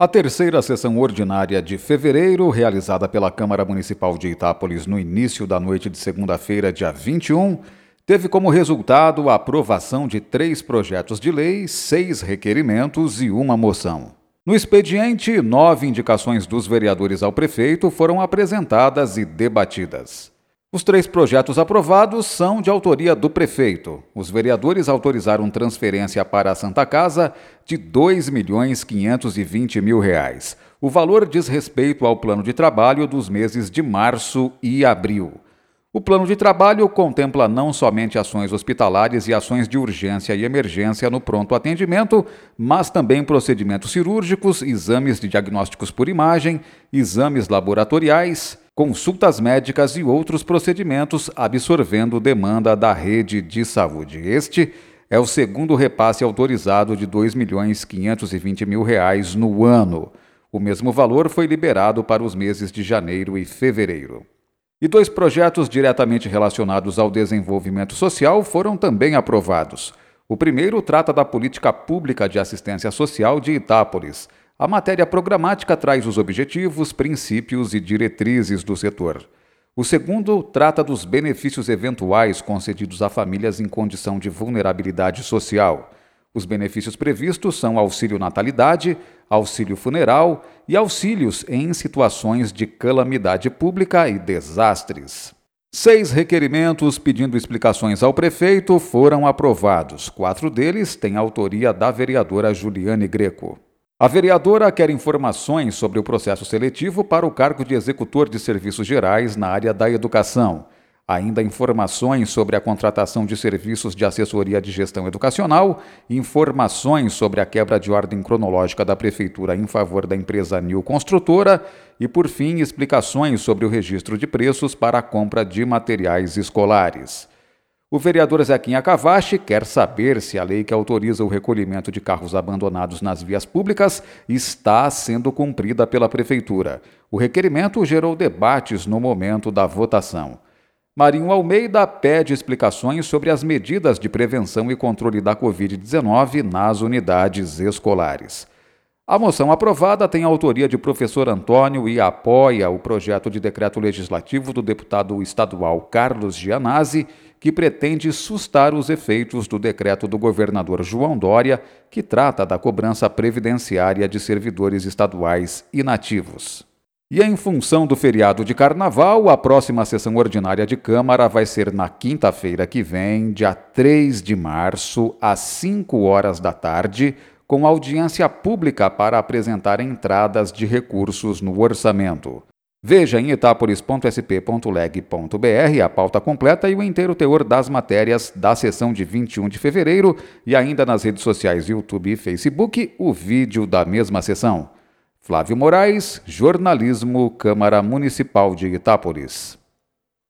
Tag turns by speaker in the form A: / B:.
A: A terceira sessão ordinária de fevereiro, realizada pela Câmara Municipal de Itápolis no início da noite de segunda-feira, dia 21, teve como resultado a aprovação de três projetos de lei, seis requerimentos e uma moção. No expediente, nove indicações dos vereadores ao prefeito foram apresentadas e debatidas. Os três projetos aprovados são de autoria do prefeito. Os vereadores autorizaram transferência para a Santa Casa de 2.520 mil reais. O valor diz respeito ao plano de trabalho dos meses de março e abril. O plano de trabalho contempla não somente ações hospitalares e ações de urgência e emergência no pronto atendimento, mas também procedimentos cirúrgicos, exames de diagnósticos por imagem, exames laboratoriais, consultas médicas e outros procedimentos, absorvendo demanda da rede de saúde. Este é o segundo repasse autorizado de 2.520 mil reais no ano. O mesmo valor foi liberado para os meses de janeiro e fevereiro. E dois projetos diretamente relacionados ao desenvolvimento social foram também aprovados. O primeiro trata da política pública de assistência social de Itápolis. A matéria programática traz os objetivos, princípios e diretrizes do setor. O segundo trata dos benefícios eventuais concedidos a famílias em condição de vulnerabilidade social. Os benefícios previstos são auxílio natalidade, auxílio funeral e auxílios em situações de calamidade pública e desastres. Seis requerimentos pedindo explicações ao prefeito foram aprovados. Quatro deles têm autoria da vereadora Juliane Greco. A vereadora quer informações sobre o processo seletivo para o cargo de executor de serviços gerais na área da educação. Ainda informações sobre a contratação de serviços de assessoria de gestão educacional, informações sobre a quebra de ordem cronológica da Prefeitura em favor da empresa Nil Construtora e, por fim, explicações sobre o registro de preços para a compra de materiais escolares. O vereador Zequinha Cavache quer saber se a lei que autoriza o recolhimento de carros abandonados nas vias públicas está sendo cumprida pela Prefeitura. O requerimento gerou debates no momento da votação. Marinho Almeida pede explicações sobre as medidas de prevenção e controle da Covid-19 nas unidades escolares. A moção aprovada tem a autoria de professor Antônio e apoia o projeto de decreto legislativo do deputado estadual Carlos Gianazzi, que pretende sustar os efeitos do decreto do governador João Dória, que trata da cobrança previdenciária de servidores estaduais inativos. E em função do feriado de carnaval, a próxima sessão ordinária de Câmara vai ser na quinta-feira que vem, dia 3 de março, às 5 horas da tarde, com audiência pública para apresentar entradas de recursos no orçamento. Veja em itapolis.sp.leg.br a pauta completa e o inteiro teor das matérias da sessão de 21 de fevereiro e ainda nas redes sociais YouTube e Facebook o vídeo da mesma sessão. Flávio Moraes, Jornalismo, Câmara Municipal de Itápolis.